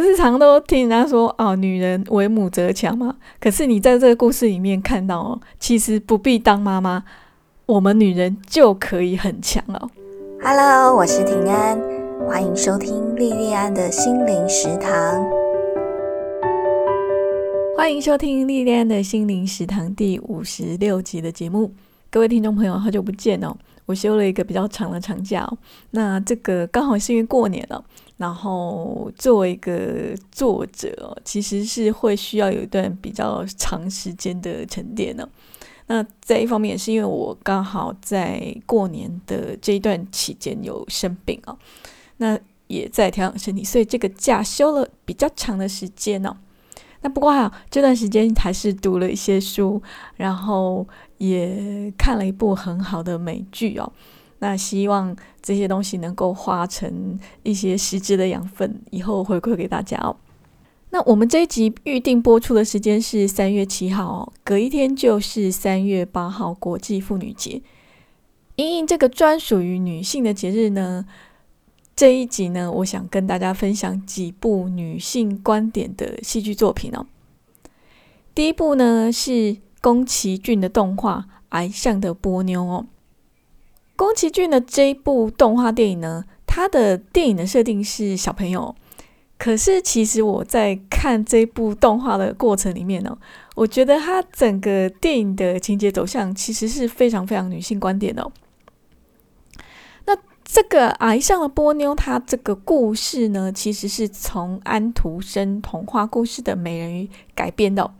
不是常都听人家说哦，女人为母则强吗？可是你在这个故事里面看到哦，其实不必当妈妈，我们女人就可以很强哦。Hello，我是平安，欢迎收听莉莉安的心灵食堂。欢迎收听莉莉安的心灵食堂第五十六集的节目。各位听众朋友，好久不见哦！我休了一个比较长的长假哦，那这个刚好是因为过年了。然后作为一个作者，其实是会需要有一段比较长时间的沉淀呢。那在一方面也是因为我刚好在过年的这一段期间有生病哦，那也在调养身体，所以这个假休了比较长的时间哦。那不过还好，这段时间还是读了一些书，然后也看了一部很好的美剧哦。那希望这些东西能够化成一些实质的养分，以后回馈给大家哦。那我们这一集预定播出的时间是三月七号哦，隔一天就是三月八号国际妇女节。因应这个专属于女性的节日呢，这一集呢，我想跟大家分享几部女性观点的戏剧作品哦。第一部呢是宫崎骏的动画《矮上的波妞》哦。宫崎骏的这一部动画电影呢，它的电影的设定是小朋友，可是其实我在看这部动画的过程里面呢，我觉得它整个电影的情节走向其实是非常非常女性观点的。那这个矮上的波妞，它这个故事呢，其实是从安徒生童话故事的美人鱼改编的，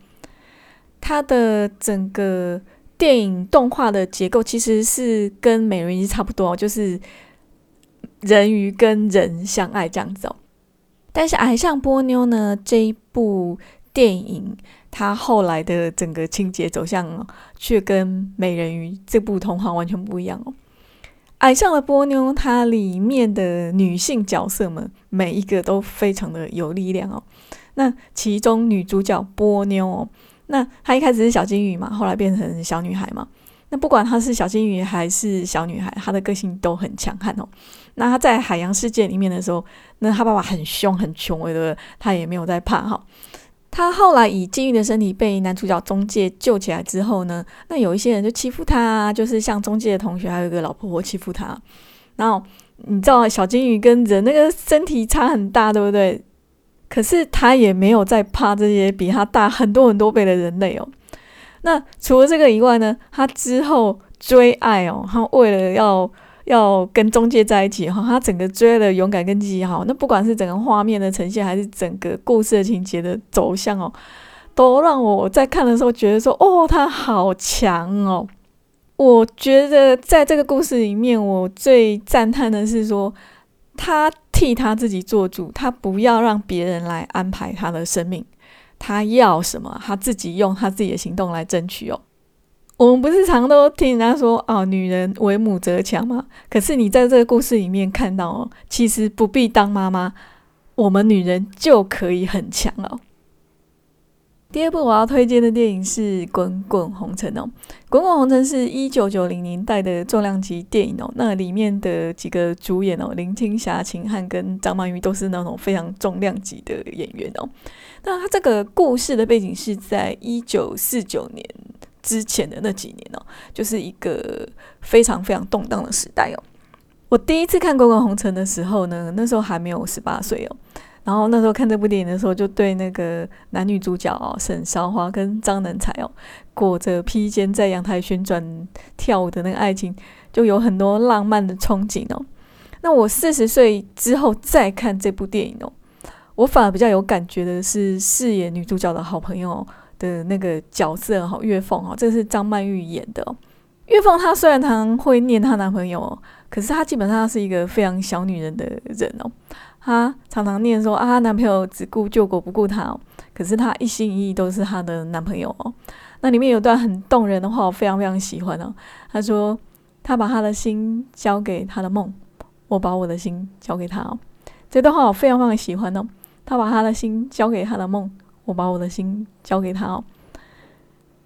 它的整个。电影动画的结构其实是跟美人鱼差不多，就是人鱼跟人相爱这样子哦。但是《爱上波妞》呢这一部电影，它后来的整个情节走向却跟美人鱼这部童话完全不一样哦。《爱上了波妞》它里面的女性角色们每一个都非常的有力量哦。那其中女主角波妞哦。那她一开始是小金鱼嘛，后来变成小女孩嘛。那不管她是小金鱼还是小女孩，她的个性都很强悍哦。那她在海洋世界里面的时候，那她爸爸很凶很穷，对不对？她也没有在怕哈。她后来以金鱼的身体被男主角中介救起来之后呢，那有一些人就欺负她，就是像中介的同学还有一个老婆婆欺负她。然后你知道小金鱼跟人那个身体差很大，对不对？可是他也没有在怕这些比他大很多很多倍的人类哦。那除了这个以外呢，他之后追爱哦，他为了要要跟中介在一起哈，他整个追的勇敢跟积极好。那不管是整个画面的呈现，还是整个故事的情节的走向哦，都让我在看的时候觉得说，哦，他好强哦。我觉得在这个故事里面，我最赞叹的是说。他替他自己做主，他不要让别人来安排他的生命，他要什么，他自己用他自己的行动来争取哦。我们不是常都听人家说哦，女人为母则强吗？可是你在这个故事里面看到哦，其实不必当妈妈，我们女人就可以很强哦。第二部我要推荐的电影是《滚滚红尘》哦，《滚滚红尘》是一九九零年代的重量级电影哦。那里面的几个主演哦，林青霞、秦汉跟张曼玉都是那种非常重量级的演员哦。那它这个故事的背景是在一九四九年之前的那几年哦，就是一个非常非常动荡的时代哦。我第一次看《滚滚红尘》的时候呢，那时候还没有十八岁哦。然后那时候看这部电影的时候，就对那个男女主角哦，沈韶华跟张能才哦，裹着披肩在阳台旋转跳舞的那个爱情，就有很多浪漫的憧憬哦。那我四十岁之后再看这部电影哦，我反而比较有感觉的是饰演女主角的好朋友的那个角色哈，月凤哈，这是张曼玉演的。月凤她虽然常会念她男朋友，哦可是她基本上是一个非常小女人的人哦。她常常念说啊，她男朋友只顾救国不顾她哦，可是她一心一意都是她的男朋友哦。那里面有段很动人的话，我非常非常喜欢哦。她说：“她把她的心交给她的梦，我把我的心交给她哦。”这段话我非常非常喜欢哦。她把她的心交给她的梦，我把我的心交给她哦。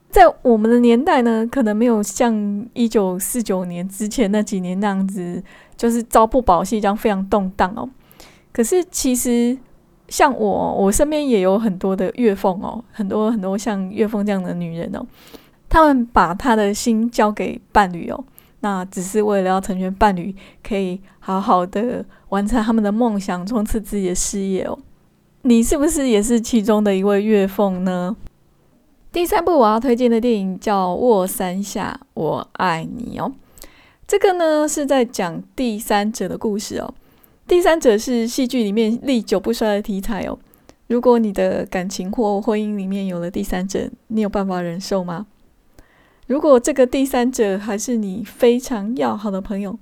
在我们的年代呢，可能没有像一九四九年之前那几年那样子，就是朝不保夕这样非常动荡哦。可是，其实像我，我身边也有很多的月凤哦，很多很多像月凤这样的女人哦，她们把她的心交给伴侣哦，那只是为了要成全伴侣，可以好好的完成他们的梦想，冲刺自己的事业哦。你是不是也是其中的一位月凤呢？第三部我要推荐的电影叫《卧三下我爱你》哦，这个呢是在讲第三者的故事哦。第三者是戏剧里面历久不衰的题材哦。如果你的感情或婚姻里面有了第三者，你有办法忍受吗？如果这个第三者还是你非常要好的朋友，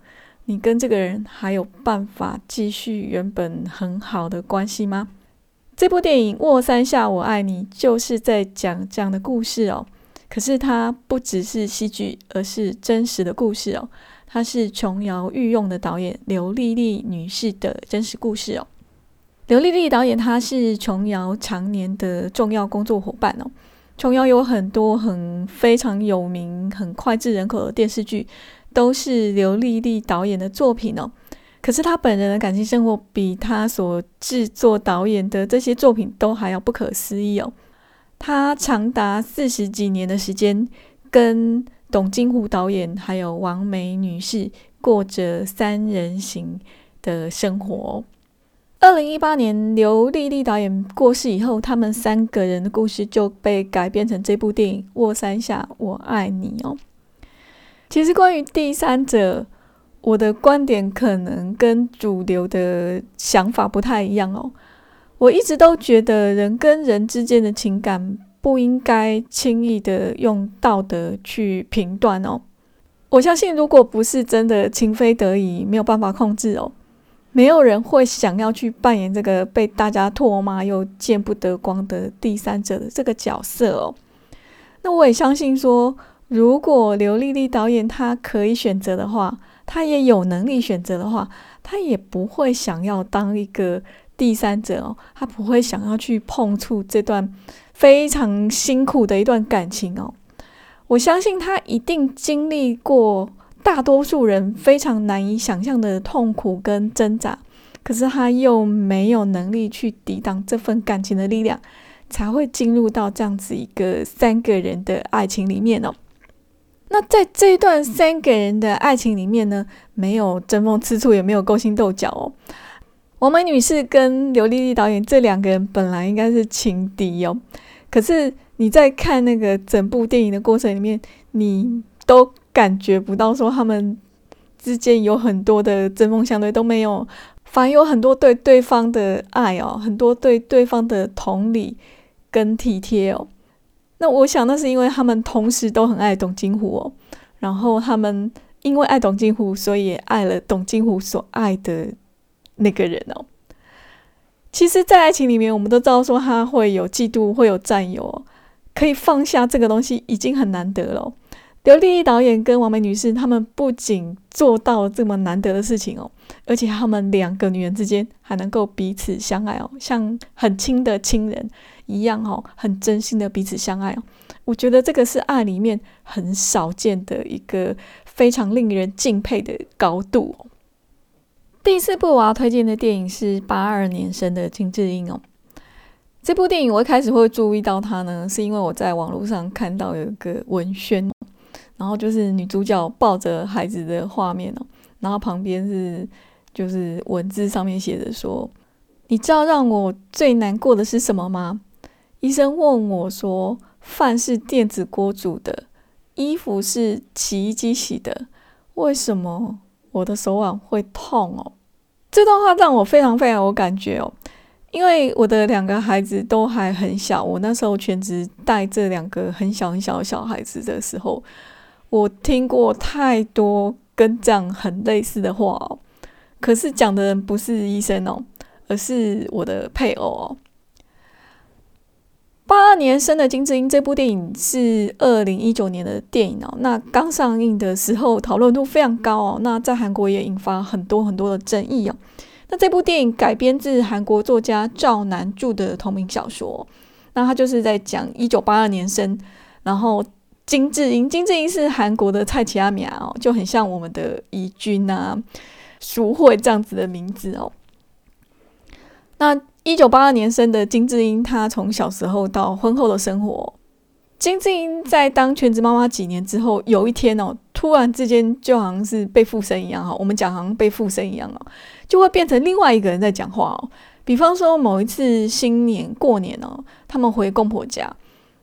你跟这个人还有办法继续原本很好的关系吗？这部电影《卧三下我爱你》就是在讲这样的故事哦。可是它不只是戏剧，而是真实的故事哦。她是琼瑶御用的导演刘丽丽女士的真实故事哦。刘丽丽导演她是琼瑶常年的重要工作伙伴哦。琼瑶有很多很非常有名、很脍炙人口的电视剧，都是刘丽丽导演的作品哦。可是她本人的感情生活比她所制作导演的这些作品都还要不可思议哦。她长达四十几年的时间跟。董金湖导演还有王梅女士过着三人行的生活。二零一八年，刘丽丽导演过世以后，他们三个人的故事就被改编成这部电影《卧三下我爱你》哦。其实关于第三者，我的观点可能跟主流的想法不太一样哦。我一直都觉得人跟人之间的情感。不应该轻易的用道德去评断哦。我相信，如果不是真的情非得已，没有办法控制哦，没有人会想要去扮演这个被大家唾骂又见不得光的第三者的这个角色哦。那我也相信说，如果刘丽丽导演她可以选择的话，她也有能力选择的话，她也不会想要当一个第三者哦，她不会想要去碰触这段。非常辛苦的一段感情哦，我相信他一定经历过大多数人非常难以想象的痛苦跟挣扎，可是他又没有能力去抵挡这份感情的力量，才会进入到这样子一个三个人的爱情里面哦。那在这一段三个人的爱情里面呢，没有争风吃醋，也没有勾心斗角哦。王梅女士跟刘丽丽导演这两个人本来应该是情敌哦，可是你在看那个整部电影的过程里面，你都感觉不到说他们之间有很多的针锋相对，都没有，反而有很多对对方的爱哦，很多对对方的同理跟体贴哦。那我想那是因为他们同时都很爱董金虎哦，然后他们因为爱董金虎，所以也爱了董金虎所爱的。那个人哦，其实，在爱情里面，我们都知道说他会有嫉妒，会有占有，可以放下这个东西已经很难得了。刘丽丽导演跟王梅女士，他们不仅做到这么难得的事情哦，而且他们两个女人之间还能够彼此相爱哦，像很亲的亲人一样哦，很真心的彼此相爱哦。我觉得这个是爱里面很少见的一个非常令人敬佩的高度。第四部我要推荐的电影是八二年生的金智英哦。这部电影我一开始会注意到它呢，是因为我在网络上看到有一个文宣，然后就是女主角抱着孩子的画面哦，然后旁边是就是文字上面写着说：“你知道让我最难过的是什么吗？医生问我说，饭是电子锅煮的，衣服是洗衣机洗的，为什么？”我的手腕会痛哦，这段话让我非常非常有感觉哦，因为我的两个孩子都还很小，我那时候全职带这两个很小很小的小孩子的时候，我听过太多跟这样很类似的话哦，可是讲的人不是医生哦，而是我的配偶哦。八二年生的金智英这部电影是二零一九年的电影哦。那刚上映的时候讨论度非常高哦。那在韩国也引发很多很多的争议哦。那这部电影改编自韩国作家赵南柱的同名小说。那他就是在讲一九八二年生，然后金智英，金智英是韩国的蔡奇阿米哦，就很像我们的怡君啊、淑慧这样子的名字哦。那一九八二年生的金智英，她从小时候到婚后的生活。金智英在当全职妈妈几年之后，有一天哦，突然之间就好像是被附身一样哈，我们讲好像被附身一样哦，就会变成另外一个人在讲话哦。比方说某一次新年过年哦，他们回公婆家。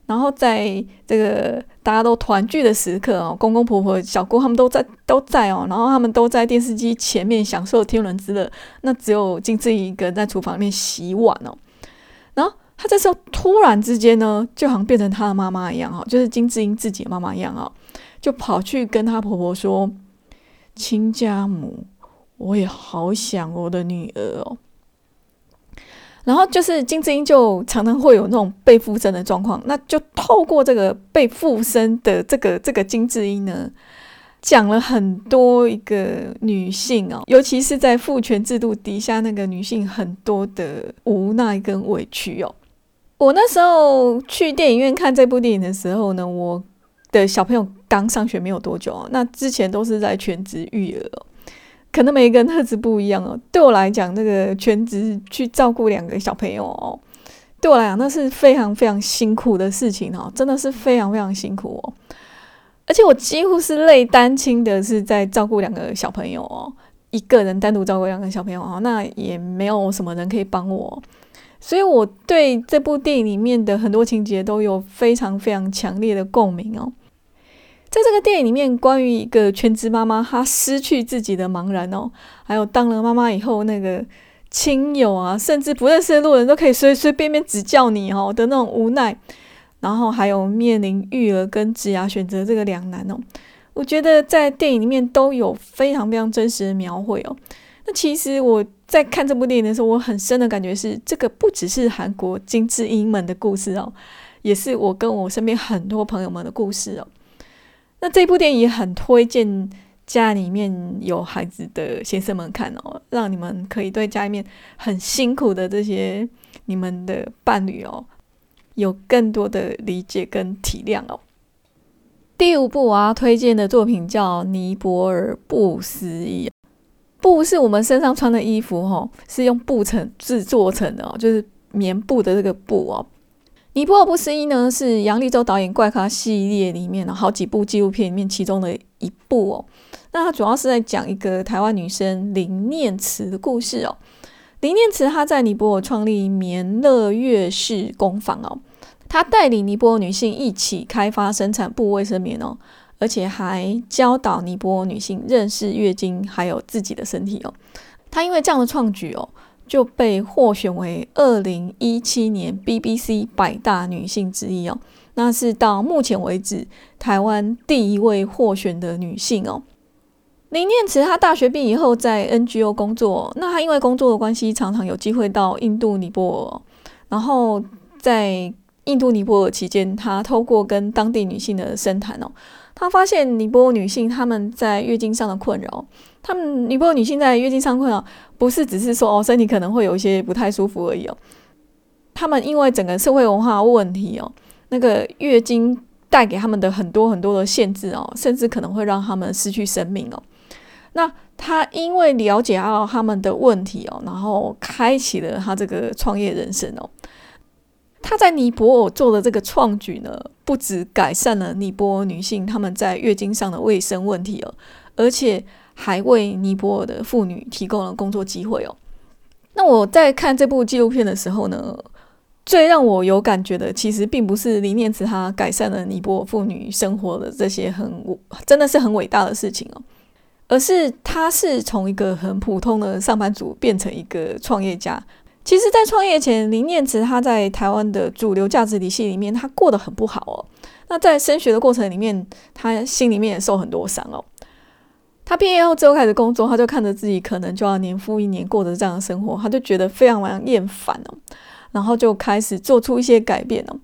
然后在这个大家都团聚的时刻哦，公公婆婆、小姑他们都在都在哦，然后他们都在电视机前面享受天伦之乐，那只有金智英一个人在厨房里面洗碗哦。然后她这时候突然之间呢，就好像变成她的妈妈一样哈，就是金智英自己的妈妈一样哈，就跑去跟她婆婆说：“亲家母，我也好想我的女儿哦。”然后就是金智英就常常会有那种被附身的状况，那就透过这个被附身的这个这个金智英呢，讲了很多一个女性哦，尤其是在父权制度底下那个女性很多的无奈跟委屈哦。我那时候去电影院看这部电影的时候呢，我的小朋友刚上学没有多久哦，那之前都是在全职育儿。可能每一个人特质不一样哦。对我来讲，那个全职去照顾两个小朋友哦，对我来讲那是非常非常辛苦的事情哦，真的是非常非常辛苦哦。而且我几乎是累单亲的，是在照顾两个小朋友哦，一个人单独照顾两个小朋友哦，那也没有什么人可以帮我，所以我对这部电影里面的很多情节都有非常非常强烈的共鸣哦。在这个电影里面，关于一个全职妈妈，她失去自己的茫然哦，还有当了妈妈以后，那个亲友啊，甚至不认识的路人都可以随随便便指教你哦的那种无奈，然后还有面临育儿跟职涯选择这个两难哦，我觉得在电影里面都有非常非常真实的描绘哦。那其实我在看这部电影的时候，我很深的感觉是，这个不只是韩国金智英们的故事哦，也是我跟我身边很多朋友们的故事哦。那这部电影很推荐家里面有孩子的先生们看哦，让你们可以对家里面很辛苦的这些你们的伴侣哦，有更多的理解跟体谅哦。第五部我要推荐的作品叫《尼泊尔布思议》，布是我们身上穿的衣服哈，是用布成制作成的哦，就是棉布的这个布哦。尼泊尔不思议呢，是杨立洲导演怪咖系列里面的好几部纪录片里面其中的一部哦。那它主要是在讲一个台湾女生林念慈的故事哦。林念慈她在尼泊尔创立棉乐月氏工坊哦，她带领尼泊尔女性一起开发生产布卫生棉哦，而且还教导尼泊尔女性认识月经还有自己的身体哦。她因为这样的创举哦。就被获选为二零一七年 BBC 百大女性之一哦，那是到目前为止台湾第一位获选的女性哦。林念慈她大学毕业以后在 NGO 工作，那她因为工作的关系，常常有机会到印度尼泊尔，然后在印度尼泊尔期间，她透过跟当地女性的深谈哦。她发现尼泊尔女性她们在月经上的困扰，他们尼泊尔女性在月经上困扰，不是只是说哦身体可能会有一些不太舒服而已哦，他们因为整个社会文化问题哦，那个月经带给他们的很多很多的限制哦，甚至可能会让他们失去生命哦。那他因为了解到他们的问题哦，然后开启了他这个创业人生哦。他在尼泊尔做的这个创举呢，不止改善了尼泊尔女性她们在月经上的卫生问题哦，而且还为尼泊尔的妇女提供了工作机会哦。那我在看这部纪录片的时候呢，最让我有感觉的，其实并不是林念慈她改善了尼泊尔妇女生活的这些很真的是很伟大的事情哦，而是她是从一个很普通的上班族变成一个创业家。其实，在创业前，林念慈他在台湾的主流价值体系里面，他过得很不好哦。那在升学的过程里面，他心里面也受很多伤哦。他毕业后之后开始工作，他就看着自己可能就要年复一年过着这样的生活，他就觉得非常非常厌烦哦。然后就开始做出一些改变哦。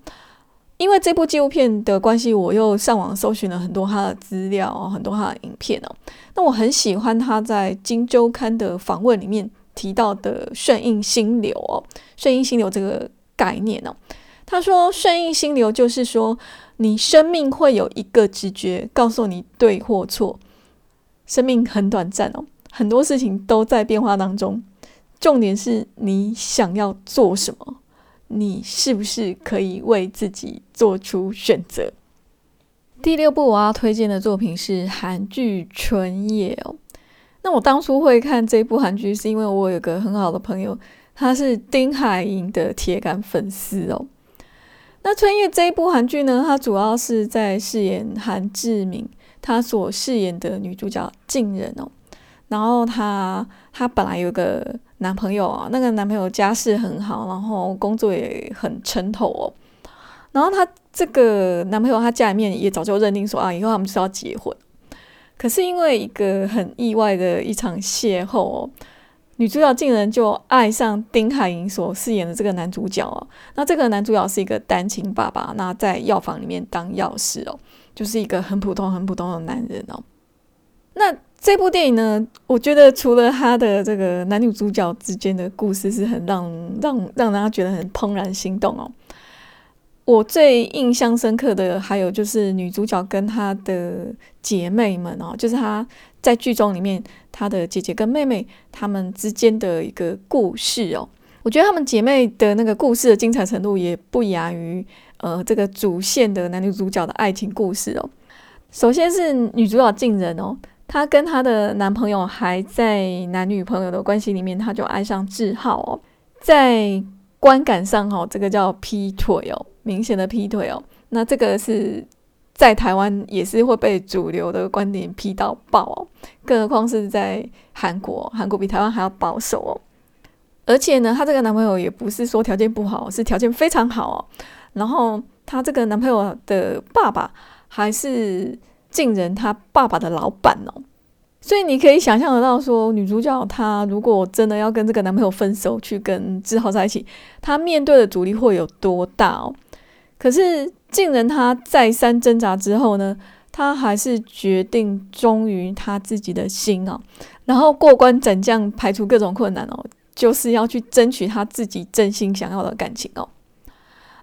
因为这部纪录片的关系，我又上网搜寻了很多他的资料哦，很多他的影片哦。那我很喜欢他在《金周刊》的访问里面。提到的顺应心流哦，顺应心流这个概念哦，他说顺应心流就是说，你生命会有一个直觉告诉你对或错，生命很短暂哦，很多事情都在变化当中，重点是你想要做什么，你是不是可以为自己做出选择？第六部我要推荐的作品是韩剧《春夜》哦。那我当初会看这部韩剧，是因为我有个很好的朋友，他是丁海寅的铁杆粉丝哦。那《春夜》这一部韩剧呢，它主要是在饰演韩志明，她所饰演的女主角静人哦。然后她她本来有个男朋友啊，那个男朋友家世很好，然后工作也很称头哦。然后她这个男朋友，他家里面也早就认定说啊，以后他们就是要结婚。可是因为一个很意外的一场邂逅哦，女主角竟然就爱上丁海寅所饰演的这个男主角哦。那这个男主角是一个单亲爸爸，那在药房里面当药师哦，就是一个很普通、很普通的男人哦。那这部电影呢，我觉得除了他的这个男女主角之间的故事是很让让让大家觉得很怦然心动哦。我最印象深刻的还有就是女主角跟她的姐妹们哦，就是她在剧中里面她的姐姐跟妹妹她们之间的一个故事哦。我觉得她们姐妹的那个故事的精彩程度也不亚于呃这个主线的男女主角的爱情故事哦。首先是女主角静人哦。她跟她的男朋友还在男女朋友的关系里面，她就爱上志浩哦。在观感上哈，这个叫劈腿哦，明显的劈腿哦。那这个是在台湾也是会被主流的观点批到爆哦，更何况是在韩国，韩国比台湾还要保守哦。而且呢，她这个男朋友也不是说条件不好，是条件非常好哦。然后她这个男朋友的爸爸还是。竟人他爸爸的老板哦，所以你可以想象得到，说女主角她如果真的要跟这个男朋友分手，去跟志豪在一起，她面对的阻力会有多大哦？可是竟人她再三挣扎之后呢，她还是决定忠于她自己的心哦，然后过关斩将，排除各种困难哦，就是要去争取他自己真心想要的感情哦。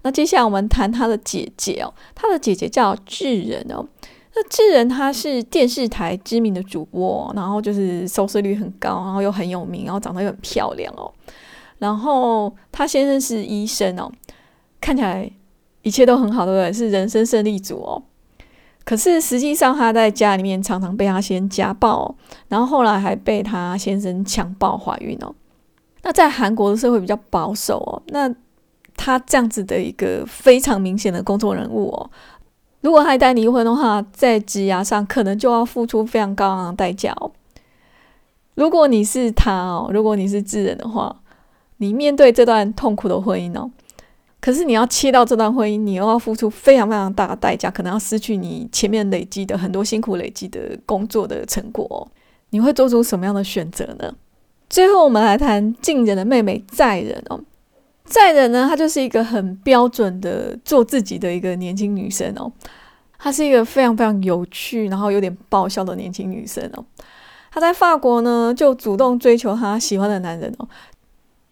那接下来我们谈他的姐姐哦，他的姐姐叫智人哦。那智仁他是电视台知名的主播，然后就是收视率很高，然后又很有名，然后长得又很漂亮哦。然后他先生是医生哦，看起来一切都很好，对不对？是人生胜利组哦。可是实际上他在家里面常常被他先家暴，然后后来还被他先生强暴怀孕哦。那在韩国的社会比较保守哦，那他这样子的一个非常明显的公众人物哦。如果他一旦离婚的话，在职涯上可能就要付出非常高昂的代价哦。如果你是他哦，如果你是智人的话，你面对这段痛苦的婚姻哦，可是你要切到这段婚姻，你又要付出非常非常大的代价，可能要失去你前面累积的很多辛苦累积的工作的成果哦，你会做出什么样的选择呢？最后，我们来谈近人的妹妹在人哦。在的呢，她就是一个很标准的做自己的一个年轻女生哦。她是一个非常非常有趣，然后有点爆笑的年轻女生哦。她在法国呢，就主动追求她喜欢的男人哦，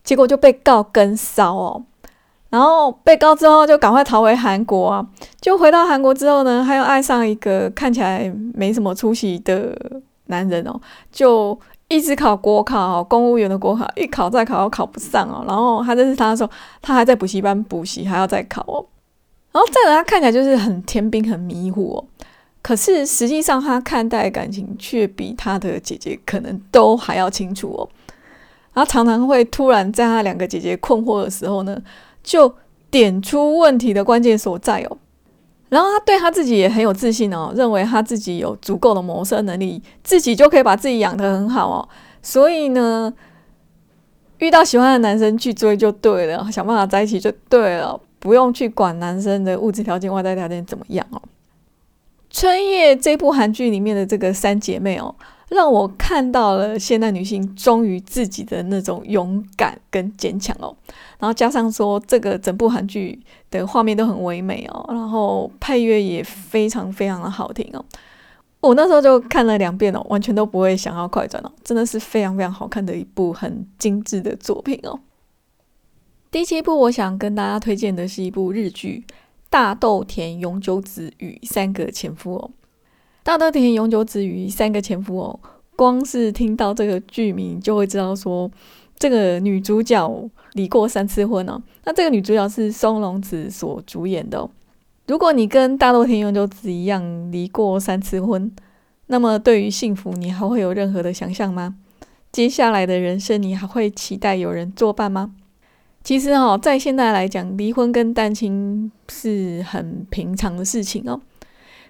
结果就被告跟骚哦。然后被告之后，就赶快逃回韩国啊。就回到韩国之后呢，她又爱上一个看起来没什么出息的男人哦，就。一直考国考，公务员的国考，一考再考，考不上哦。然后他认识他的时候，他还在补习班补习，还要再考哦。然后再来，他看起来就是很天兵，很迷糊哦。可是实际上，他看待感情却比他的姐姐可能都还要清楚哦。然后常常会突然在他两个姐姐困惑的时候呢，就点出问题的关键所在哦。然后他对他自己也很有自信哦，认为他自己有足够的谋生能力，自己就可以把自己养得很好哦。所以呢，遇到喜欢的男生去追就对了，想办法在一起就对了，不用去管男生的物质条件、外在条件怎么样哦。春夜这部韩剧里面的这个三姐妹哦。让我看到了现代女性忠于自己的那种勇敢跟坚强哦，然后加上说这个整部韩剧的画面都很唯美哦，然后配乐也非常非常的好听哦。我那时候就看了两遍哦，完全都不会想要快转哦，真的是非常非常好看的一部很精致的作品哦。第七部我想跟大家推荐的是一部日剧《大豆田永久子与三个前夫》哦。大豆田永久子与三个前夫哦，光是听到这个剧名就会知道说，这个女主角离过三次婚哦。那这个女主角是松隆子所主演的哦。如果你跟大豆田永久子一样离过三次婚，那么对于幸福，你还会有任何的想象吗？接下来的人生，你还会期待有人作伴吗？其实哦，在现在来讲，离婚跟单亲是很平常的事情哦。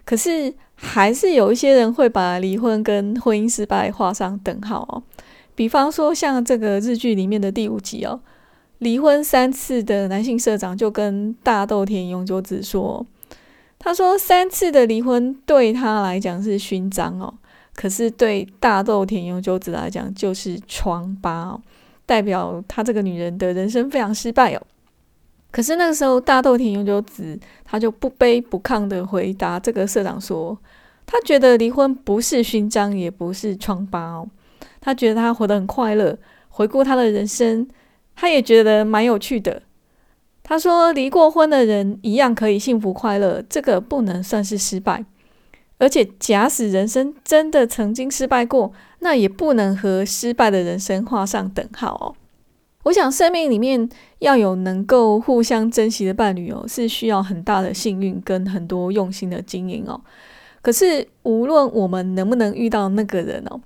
可是，还是有一些人会把离婚跟婚姻失败画上等号哦。比方说，像这个日剧里面的第五集哦，离婚三次的男性社长就跟大豆田永久子说：“他说三次的离婚对他来讲是勋章哦，可是对大豆田永久子来讲就是疮疤哦。”代表她这个女人的人生非常失败哦。可是那个时候，大豆田永久子她就不卑不亢的回答这个社长说：“她觉得离婚不是勋章，也不是疮疤哦。她觉得她活得很快乐。回顾她的人生，她也觉得蛮有趣的。她说，离过婚的人一样可以幸福快乐，这个不能算是失败。而且，假使人生真的曾经失败过。”那也不能和失败的人生画上等号哦。我想，生命里面要有能够互相珍惜的伴侣哦，是需要很大的幸运跟很多用心的经营哦。可是，无论我们能不能遇到那个人哦，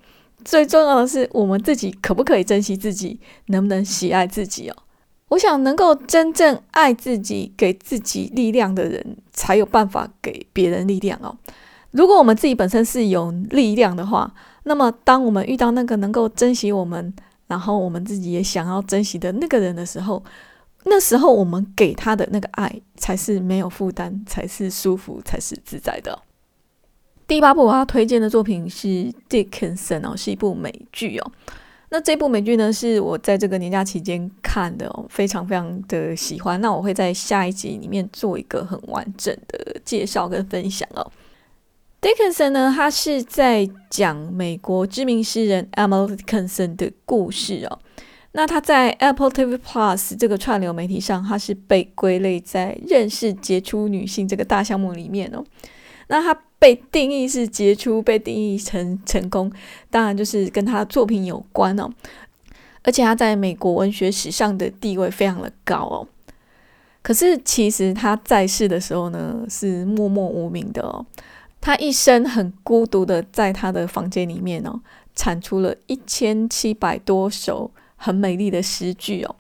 最重要的是我们自己可不可以珍惜自己，能不能喜爱自己哦。我想，能够真正爱自己、给自己力量的人，才有办法给别人力量哦。如果我们自己本身是有力量的话，那么，当我们遇到那个能够珍惜我们，然后我们自己也想要珍惜的那个人的时候，那时候我们给他的那个爱才是没有负担，才是舒服，才是自在的。第八部我要推荐的作品是《Dickinson》哦，是一部美剧哦。那这部美剧呢，是我在这个年假期间看的哦，非常非常的喜欢。那我会在下一集里面做一个很完整的介绍跟分享哦。Dickinson 呢，他是在讲美国知名诗人 Emily Dickinson 的故事哦。那他在 Apple TV Plus 这个串流媒体上，他是被归类在认识杰出女性这个大项目里面哦。那他被定义是杰出，被定义成成功，当然就是跟他的作品有关哦。而且他在美国文学史上的地位非常的高哦。可是其实他在世的时候呢，是默默无名的哦。他一生很孤独的在他的房间里面哦，产出了一千七百多首很美丽的诗句哦。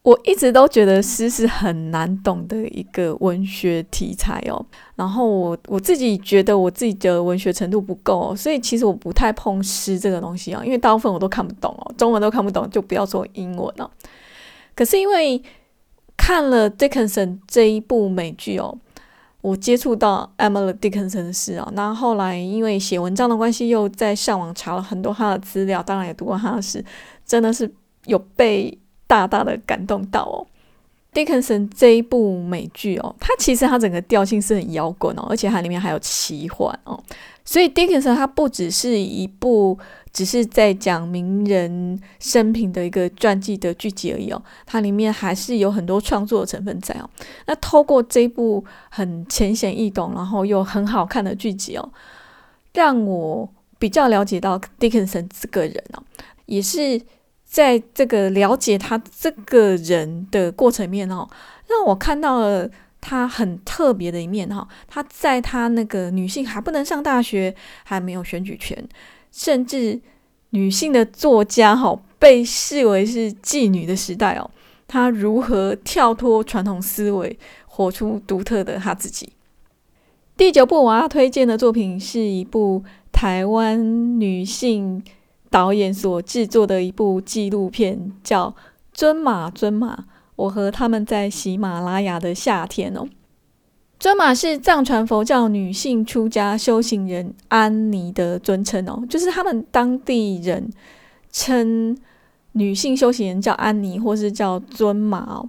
我一直都觉得诗是很难懂的一个文学题材哦。然后我我自己觉得我自己的文学程度不够，所以其实我不太碰诗这个东西啊，因为大部分我都看不懂哦，中文都看不懂，就不要说英文了。可是因为看了 Dickinson 这一部美剧哦。我接触到 Emily Dickinson 的事啊，那后来因为写文章的关系，又在上网查了很多他的资料，当然也读过他的诗，真的是有被大大的感动到哦。Dickinson 这一部美剧哦，它其实它整个调性是很摇滚哦，而且它里面还有奇幻哦，所以 Dickinson 它不只是一部。只是在讲名人生平的一个传记的剧集而已哦，它里面还是有很多创作成分在哦。那透过这部很浅显易懂，然后又很好看的剧集哦，让我比较了解到 Dickinson 这个人哦，也是在这个了解他这个人的过程面哦，让我看到了他很特别的一面哈。他在他那个女性还不能上大学，还没有选举权。甚至女性的作家哈被视为是妓女的时代哦，她如何跳脱传统思维，活出独特的她自己？第九部我要推荐的作品是一部台湾女性导演所制作的一部纪录片，叫《尊马尊马》，我和他们在喜马拉雅的夏天哦。尊马是藏传佛教女性出家修行人安妮的尊称哦，就是他们当地人称女性修行人叫安妮，或是叫尊马哦。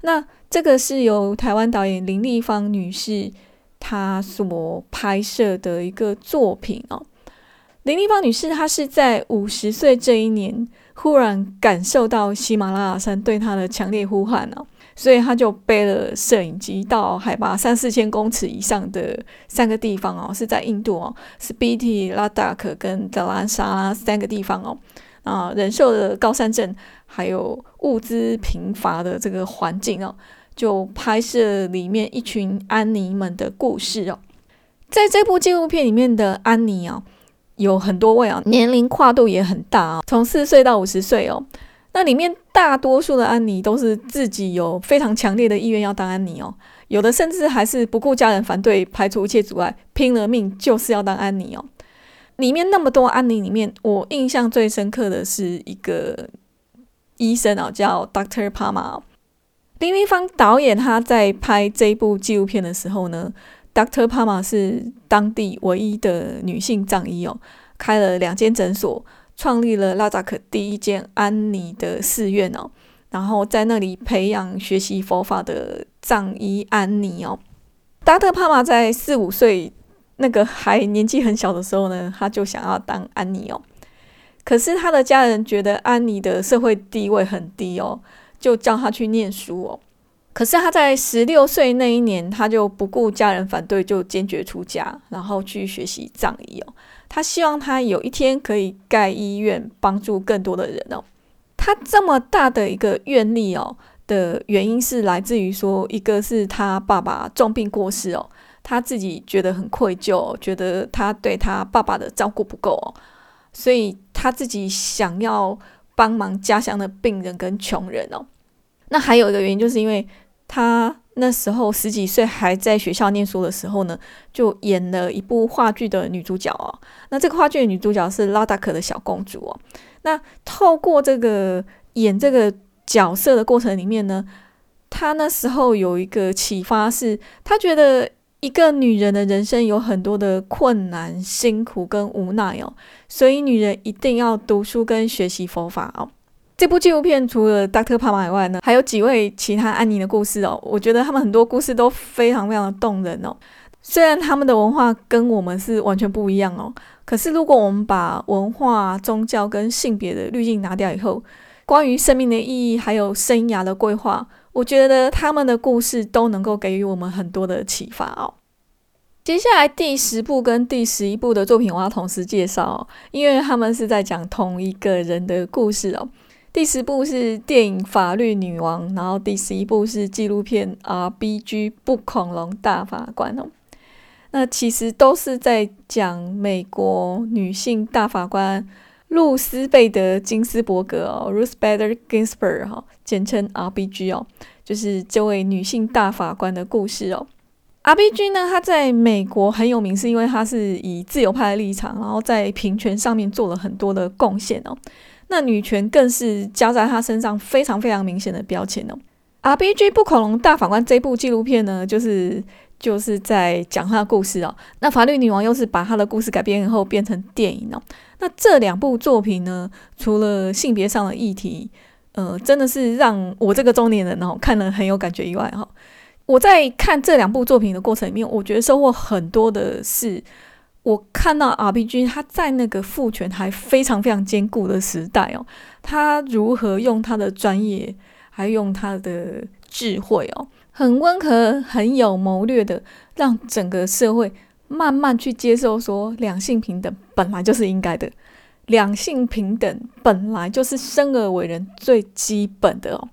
那这个是由台湾导演林丽芳女士她所拍摄的一个作品哦。林丽芳女士她是在五十岁这一年，忽然感受到喜马拉雅山对她的强烈呼唤哦。所以他就背了摄影机到海拔三四千公尺以上的三个地方哦，是在印度哦，是 B T、拉达克跟德兰萨拉三个地方哦。啊，忍受的高山症还有物资贫乏的这个环境哦，就拍摄里面一群安妮们的故事哦。在这部纪录片里面的安妮哦，有很多位啊，年龄跨度也很大啊，从四岁到五十岁哦。那里面大多数的安妮都是自己有非常强烈的意愿要当安妮哦，有的甚至还是不顾家人反对，排除一切阻碍，拼了命就是要当安妮哦。里面那么多安妮里面，我印象最深刻的是一个医生哦，叫 Doctor Palmer。林立芳导演他在拍这部纪录片的时候呢，Doctor Palmer 是当地唯一的女性藏医哦，开了两间诊所。创立了拉扎克第一间安妮的寺院哦，然后在那里培养学习佛法的藏医安妮哦。达特帕玛在四五岁那个还年纪很小的时候呢，他就想要当安妮哦。可是他的家人觉得安妮的社会地位很低哦，就叫他去念书哦。可是他在十六岁那一年，他就不顾家人反对，就坚决出家，然后去学习藏医哦。他希望他有一天可以盖医院，帮助更多的人哦。他这么大的一个愿力哦的原因是来自于说，一个是他爸爸重病过世哦，他自己觉得很愧疚，觉得他对他爸爸的照顾不够哦，所以他自己想要帮忙家乡的病人跟穷人哦。那还有一个原因，就是因为他。那时候十几岁还在学校念书的时候呢，就演了一部话剧的女主角哦。那这个话剧的女主角是拉达克的小公主哦。那透过这个演这个角色的过程里面呢，她那时候有一个启发，是她觉得一个女人的人生有很多的困难、辛苦跟无奈哦，所以女人一定要读书跟学习佛法哦。这部纪录片除了 Dr. 帕玛以外呢，还有几位其他安妮的故事哦。我觉得他们很多故事都非常非常的动人哦。虽然他们的文化跟我们是完全不一样哦，可是如果我们把文化、宗教跟性别的滤镜拿掉以后，关于生命的意义还有生涯的规划，我觉得他们的故事都能够给予我们很多的启发哦。接下来第十部跟第十一部的作品我要同时介绍哦，因为他们是在讲同一个人的故事哦。第十部是电影《法律女王》，然后第十一部是纪录片《R.B.G. 不恐龙大法官》哦。那其实都是在讲美国女性大法官露丝贝德金斯伯格哦 （Ruth Bader Ginsburg） 哈，简称 R.B.G. 哦，就是这位女性大法官的故事哦。R.B.G. 呢，她在美国很有名，是因为她是以自由派的立场，然后在平权上面做了很多的贡献哦。那女权更是加在她身上非常非常明显的标签哦。R B G 不恐龙大法官这部纪录片呢，就是就是在讲她的故事哦。那法律女王又是把她的故事改编以后变成电影哦。那这两部作品呢，除了性别上的议题，呃，真的是让我这个中年人哦看了很有感觉以外哈，我在看这两部作品的过程里面，我觉得收获很多的是。我看到 RPG 他在那个父权还非常非常坚固的时代哦，他如何用他的专业，还用他的智慧哦，很温和、很有谋略的，让整个社会慢慢去接受说两性平等本来就是应该的，两性平等本来就是生而为人最基本的哦，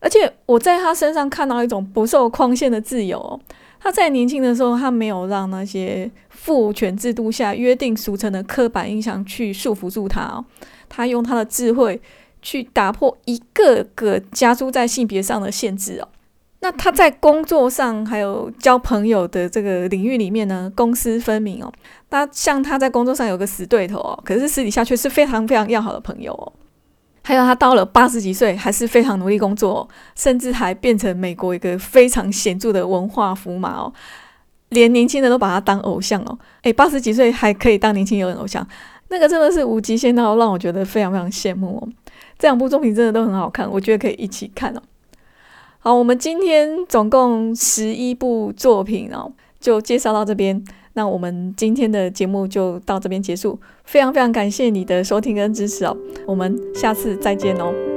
而且我在他身上看到一种不受框限的自由哦。他在年轻的时候，他没有让那些父权制度下约定俗成的刻板印象去束缚住他哦。他用他的智慧去打破一个个加诸在性别上的限制哦。那他在工作上还有交朋友的这个领域里面呢，公私分明哦。那像他在工作上有个死对头哦，可是私底下却是非常非常要好的朋友哦。还有他到了八十几岁，还是非常努力工作，甚至还变成美国一个非常显著的文化符码哦，连年轻人都把他当偶像哦。诶，八十几岁还可以当年轻人偶像，那个真的是无极限到让我觉得非常非常羡慕哦。这两部作品真的都很好看，我觉得可以一起看哦。好，我们今天总共十一部作品哦，就介绍到这边。那我们今天的节目就到这边结束，非常非常感谢你的收听跟支持哦，我们下次再见哦。